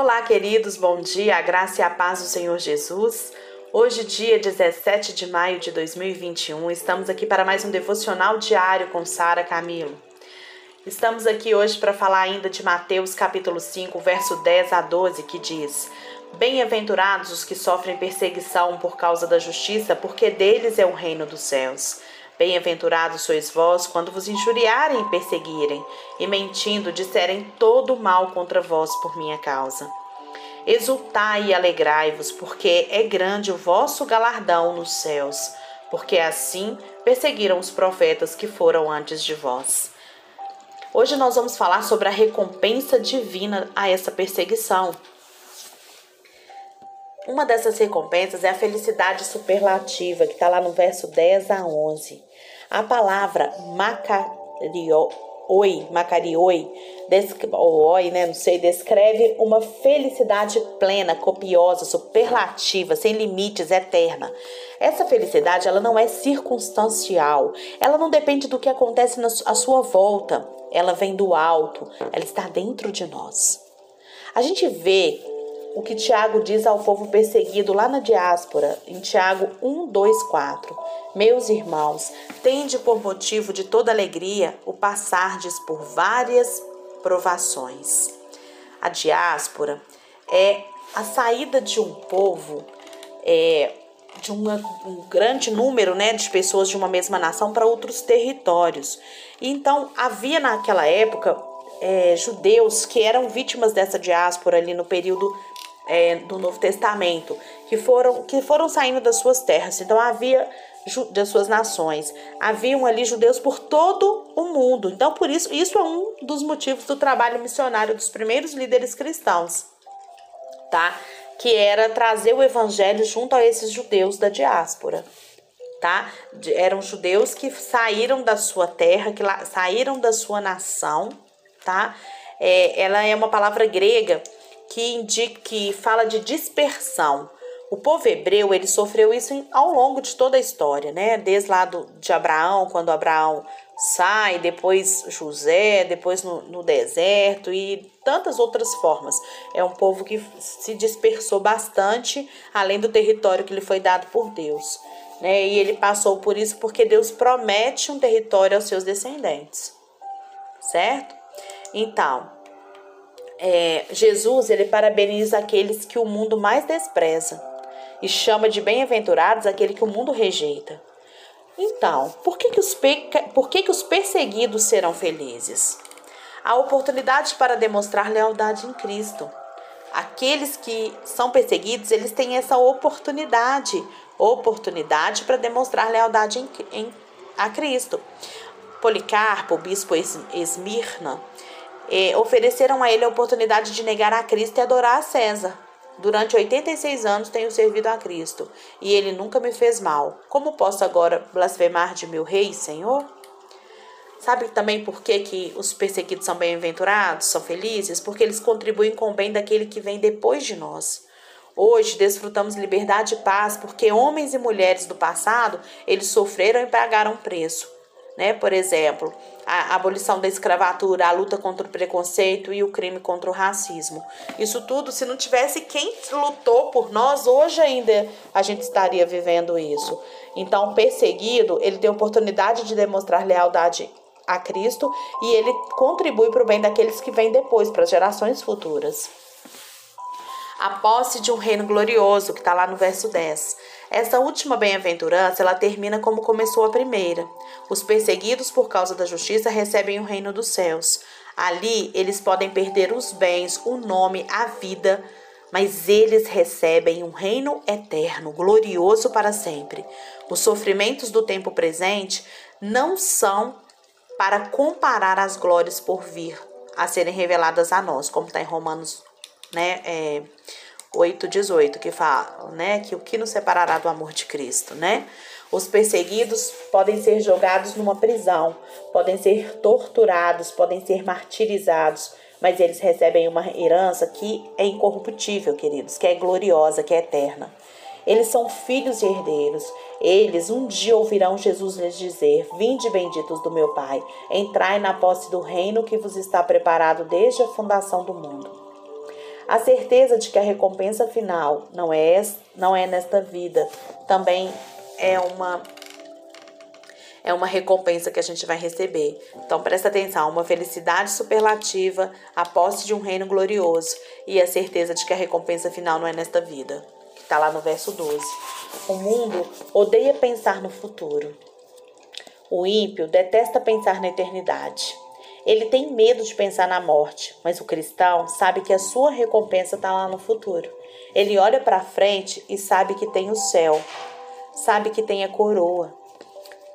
Olá, queridos, bom dia, a graça e a paz do Senhor Jesus. Hoje, dia 17 de maio de 2021, estamos aqui para mais um devocional diário com Sara Camilo. Estamos aqui hoje para falar ainda de Mateus capítulo 5, verso 10 a 12, que diz: Bem-aventurados os que sofrem perseguição por causa da justiça, porque deles é o reino dos céus. Bem-aventurados sois vós quando vos injuriarem e perseguirem, e mentindo disserem todo o mal contra vós por minha causa. Exultai e alegrai-vos, porque é grande o vosso galardão nos céus, porque assim perseguiram os profetas que foram antes de vós. Hoje nós vamos falar sobre a recompensa divina a essa perseguição. Uma dessas recompensas é a felicidade superlativa, que está lá no verso 10 a 11. A palavra macarioi, macarioi, ou oi, né, não sei, descreve uma felicidade plena, copiosa, superlativa, sem limites, eterna. Essa felicidade, ela não é circunstancial, ela não depende do que acontece à sua volta, ela vem do alto, ela está dentro de nós. A gente vê o que Tiago diz ao povo perseguido lá na diáspora, em Tiago 1, 2, 4. Meus irmãos, tende por motivo de toda alegria o passardes por várias provações. A diáspora é a saída de um povo, é, de uma, um grande número né, de pessoas de uma mesma nação para outros territórios. Então, havia naquela época é, judeus que eram vítimas dessa diáspora ali no período é, do Novo Testamento, que foram, que foram saindo das suas terras. Então havia das suas nações. Haviam ali judeus por todo o mundo. Então, por isso, isso é um dos motivos do trabalho missionário dos primeiros líderes cristãos, tá? Que era trazer o evangelho junto a esses judeus da diáspora, tá? Eram judeus que saíram da sua terra, que saíram da sua nação, tá? É, ela é uma palavra grega que indica que fala de dispersão. O povo hebreu ele sofreu isso ao longo de toda a história, né? Desde lá do, de Abraão, quando Abraão sai, depois José, depois no, no deserto e tantas outras formas. É um povo que se dispersou bastante, além do território que lhe foi dado por Deus. Né? E ele passou por isso porque Deus promete um território aos seus descendentes, certo? Então, é, Jesus ele parabeniza aqueles que o mundo mais despreza e chama de bem-aventurados aquele que o mundo rejeita. Então, por que, que, os, por que, que os perseguidos serão felizes? A oportunidade para demonstrar lealdade em Cristo. Aqueles que são perseguidos, eles têm essa oportunidade, oportunidade para demonstrar lealdade em, em, a Cristo. Policarpo, bispo Esmirna, eh, ofereceram a ele a oportunidade de negar a Cristo e adorar a César. Durante 86 anos tenho servido a Cristo, e ele nunca me fez mal. Como posso agora blasfemar de meu rei, Senhor? Sabe também por que, que os perseguidos são bem-aventurados, são felizes? Porque eles contribuem com o bem daquele que vem depois de nós. Hoje desfrutamos liberdade e paz porque homens e mulheres do passado, eles sofreram e pagaram preço né? Por exemplo, a abolição da escravatura, a luta contra o preconceito e o crime contra o racismo. Isso tudo, se não tivesse quem lutou por nós, hoje ainda a gente estaria vivendo isso. Então, perseguido, ele tem oportunidade de demonstrar lealdade a Cristo e ele contribui para o bem daqueles que vêm depois, para as gerações futuras. A posse de um reino glorioso, que está lá no verso 10. Essa última bem-aventurança, ela termina como começou a primeira. Os perseguidos por causa da justiça recebem o reino dos céus. Ali eles podem perder os bens, o nome, a vida, mas eles recebem um reino eterno, glorioso para sempre. Os sofrimentos do tempo presente não são para comparar as glórias por vir a serem reveladas a nós, como está em Romanos, né? É, 8,18, que fala, né, que o que nos separará do amor de Cristo, né? Os perseguidos podem ser jogados numa prisão, podem ser torturados, podem ser martirizados, mas eles recebem uma herança que é incorruptível, queridos, que é gloriosa, que é eterna. Eles são filhos e herdeiros. Eles um dia ouvirão Jesus lhes dizer: Vinde benditos do meu Pai, entrai na posse do reino que vos está preparado desde a fundação do mundo. A certeza de que a recompensa final não é, não é nesta vida também é uma é uma recompensa que a gente vai receber. Então presta atenção, uma felicidade superlativa, a posse de um reino glorioso e a certeza de que a recompensa final não é nesta vida. Que está lá no verso 12. O mundo odeia pensar no futuro. O ímpio detesta pensar na eternidade. Ele tem medo de pensar na morte, mas o cristão sabe que a sua recompensa está lá no futuro. Ele olha para frente e sabe que tem o céu, sabe que tem a coroa,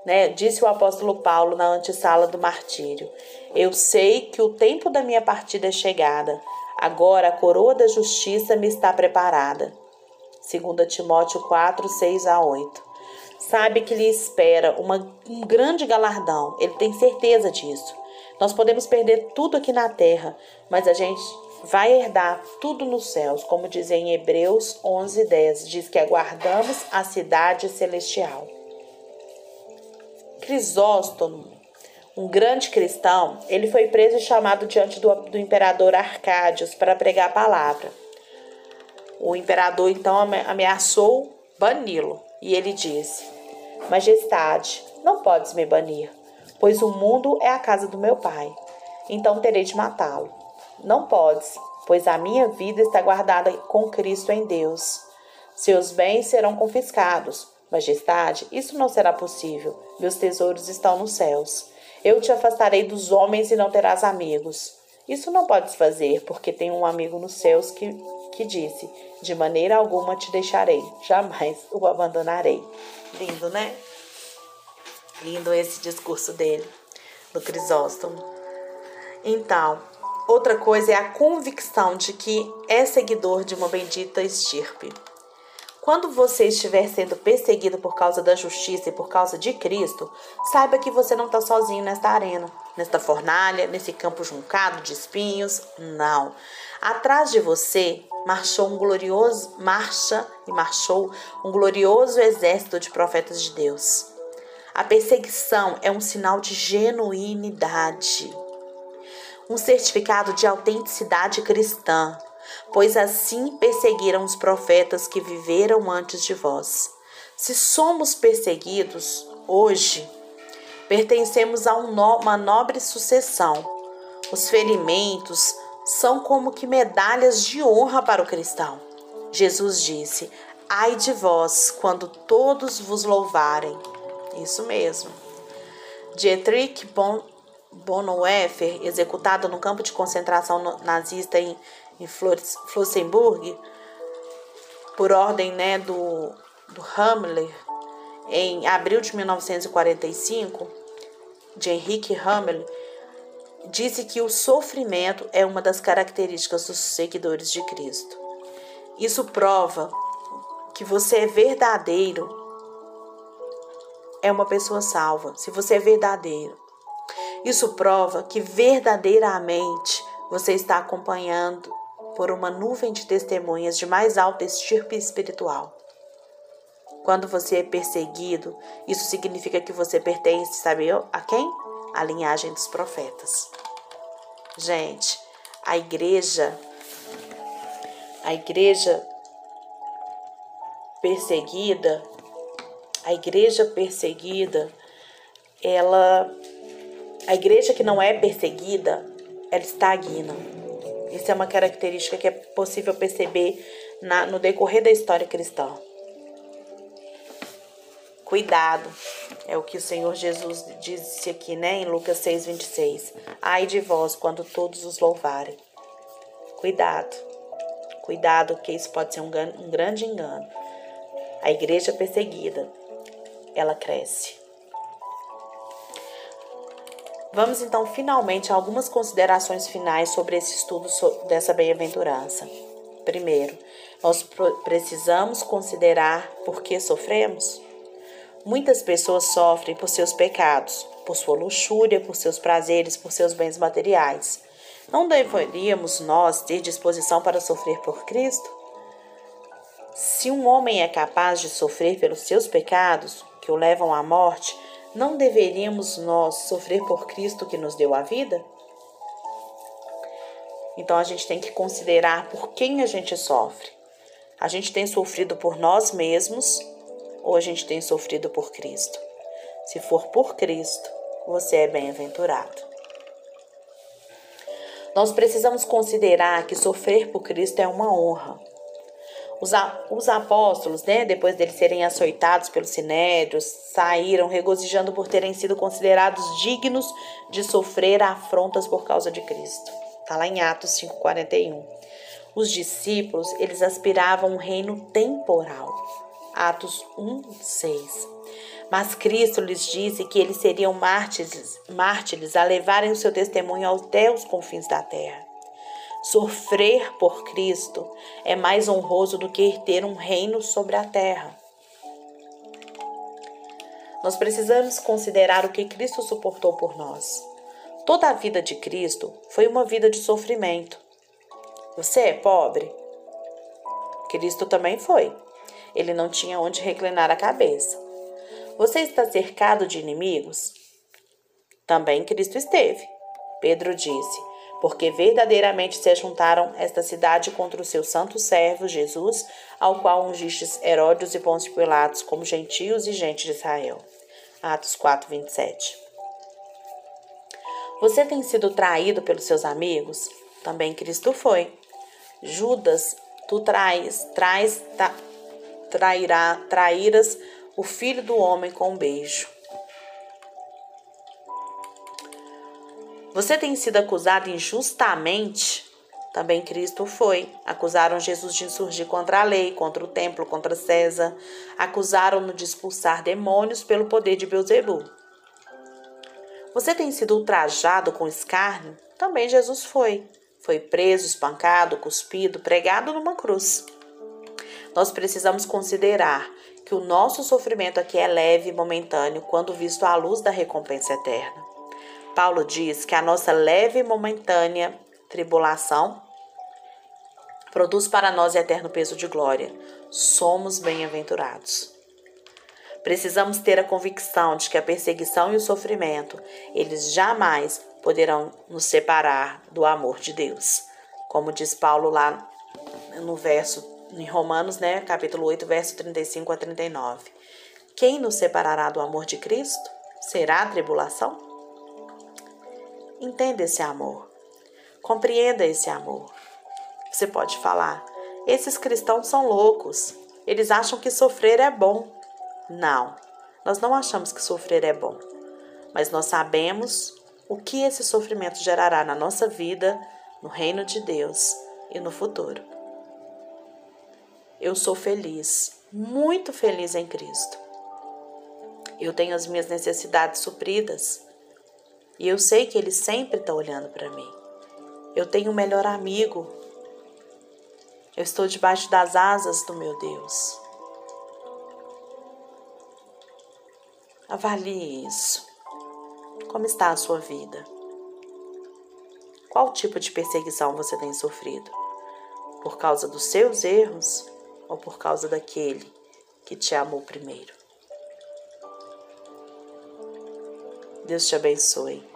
né? Disse o apóstolo Paulo na antessala do martírio: Eu sei que o tempo da minha partida é chegada. Agora a coroa da justiça me está preparada. 2 Timóteo 4, 6 a 8. Sabe que lhe espera uma, um grande galardão, ele tem certeza disso. Nós podemos perder tudo aqui na terra, mas a gente vai herdar tudo nos céus, como diz em Hebreus 11, 10. Diz que aguardamos a cidade celestial. Crisóstomo, um grande cristão, ele foi preso e chamado diante do, do imperador Arcádios para pregar a palavra. O imperador então ameaçou bani-lo e ele disse: Majestade, não podes me banir, pois o mundo é a casa do meu pai. Então terei de matá-lo. Não podes, pois a minha vida está guardada com Cristo em Deus. Seus bens serão confiscados, Majestade, isso não será possível. Meus tesouros estão nos céus. Eu te afastarei dos homens e não terás amigos. Isso não podes fazer, porque tenho um amigo nos céus que, que disse: De maneira alguma te deixarei, jamais o abandonarei. Lindo, né? Lindo esse discurso dele, do Crisóstomo. Então, outra coisa é a convicção de que é seguidor de uma bendita estirpe. Quando você estiver sendo perseguido por causa da justiça e por causa de Cristo, saiba que você não está sozinho nesta arena, nesta fornalha, nesse campo juncado de espinhos. Não. Atrás de você marchou um glorioso, marcha e marchou um glorioso exército de profetas de Deus. A perseguição é um sinal de genuinidade, um certificado de autenticidade cristã pois assim perseguiram os profetas que viveram antes de vós. Se somos perseguidos hoje, pertencemos a uma nobre sucessão. Os ferimentos são como que medalhas de honra para o cristão. Jesus disse: Ai de vós quando todos vos louvarem. Isso mesmo. Dietrich Bonhoeffer, executado no campo de concentração nazista em em Flossenburg, por ordem né, do, do Hamler, em abril de 1945, de Henrique Hamler, disse que o sofrimento é uma das características dos seguidores de Cristo. Isso prova que você é verdadeiro, é uma pessoa salva. Se você é verdadeiro, isso prova que verdadeiramente você está acompanhando por uma nuvem de testemunhas de mais alta estirpe espiritual. Quando você é perseguido, isso significa que você pertence, sabe a quem? A linhagem dos profetas. Gente, a igreja, a igreja perseguida, a igreja perseguida, ela, a igreja que não é perseguida, ela estagna. Isso é uma característica que é possível perceber na, no decorrer da história cristã. Cuidado, é o que o Senhor Jesus disse aqui, né, em Lucas 6, 26. Ai de vós quando todos os louvarem. Cuidado, cuidado, que isso pode ser um, um grande engano. A igreja perseguida, ela cresce. Vamos então finalmente a algumas considerações finais sobre esse estudo dessa bem-aventurança. Primeiro, nós precisamos considerar por que sofremos. Muitas pessoas sofrem por seus pecados, por sua luxúria, por seus prazeres, por seus bens materiais. Não deveríamos nós ter disposição para sofrer por Cristo? Se um homem é capaz de sofrer pelos seus pecados, que o levam à morte, não deveríamos nós sofrer por Cristo que nos deu a vida? Então a gente tem que considerar por quem a gente sofre. A gente tem sofrido por nós mesmos ou a gente tem sofrido por Cristo? Se for por Cristo, você é bem-aventurado. Nós precisamos considerar que sofrer por Cristo é uma honra. Os, os apóstolos, né, depois deles serem açoitados pelos sinédrios, saíram regozijando por terem sido considerados dignos de sofrer afrontas por causa de Cristo. Está lá em Atos 5,41. Os discípulos, eles aspiravam um reino temporal. Atos 1, 6. Mas Cristo lhes disse que eles seriam mártires, mártires a levarem o seu testemunho até os confins da terra. Sofrer por Cristo é mais honroso do que ter um reino sobre a terra. Nós precisamos considerar o que Cristo suportou por nós. Toda a vida de Cristo foi uma vida de sofrimento. Você é pobre? Cristo também foi. Ele não tinha onde reclinar a cabeça. Você está cercado de inimigos? Também Cristo esteve. Pedro disse: Porque verdadeiramente se juntaram esta cidade contra o seu santo servo Jesus, ao qual ungistes Herodes e Pôncio Pilatos como gentios e gente de Israel. Atos 4, 27. Você tem sido traído pelos seus amigos? Também Cristo foi. Judas, tu traz, ta, trairá, trairás o filho do homem com um beijo. Você tem sido acusado injustamente? Também Cristo foi. Acusaram Jesus de insurgir contra a lei, contra o templo, contra César. Acusaram-no de expulsar demônios pelo poder de Beuzebu. Você tem sido ultrajado com escárnio? Também Jesus foi. Foi preso, espancado, cuspido, pregado numa cruz. Nós precisamos considerar que o nosso sofrimento aqui é leve e momentâneo quando visto à luz da recompensa eterna. Paulo diz que a nossa leve e momentânea tribulação produz para nós eterno peso de glória. Somos bem-aventurados. Precisamos ter a convicção de que a perseguição e o sofrimento, eles jamais poderão nos separar do amor de Deus. Como diz Paulo lá no verso em Romanos, né, capítulo 8, verso 35 a 39. Quem nos separará do amor de Cristo? Será a tribulação? Entenda esse amor. Compreenda esse amor. Você pode falar: esses cristãos são loucos. Eles acham que sofrer é bom. Não, nós não achamos que sofrer é bom. Mas nós sabemos o que esse sofrimento gerará na nossa vida, no reino de Deus e no futuro eu sou feliz, muito feliz em Cristo. Eu tenho as minhas necessidades supridas e eu sei que Ele sempre está olhando para mim. Eu tenho um melhor amigo. Eu estou debaixo das asas do meu Deus. Avalie isso. Como está a sua vida? Qual tipo de perseguição você tem sofrido? Por causa dos seus erros ou por causa daquele que te amou primeiro. Deus te abençoe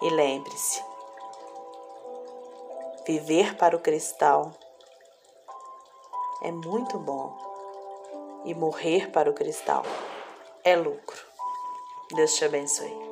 e lembre-se: viver para o cristão é muito bom e morrer para o cristão é lucro. Deus te abençoe.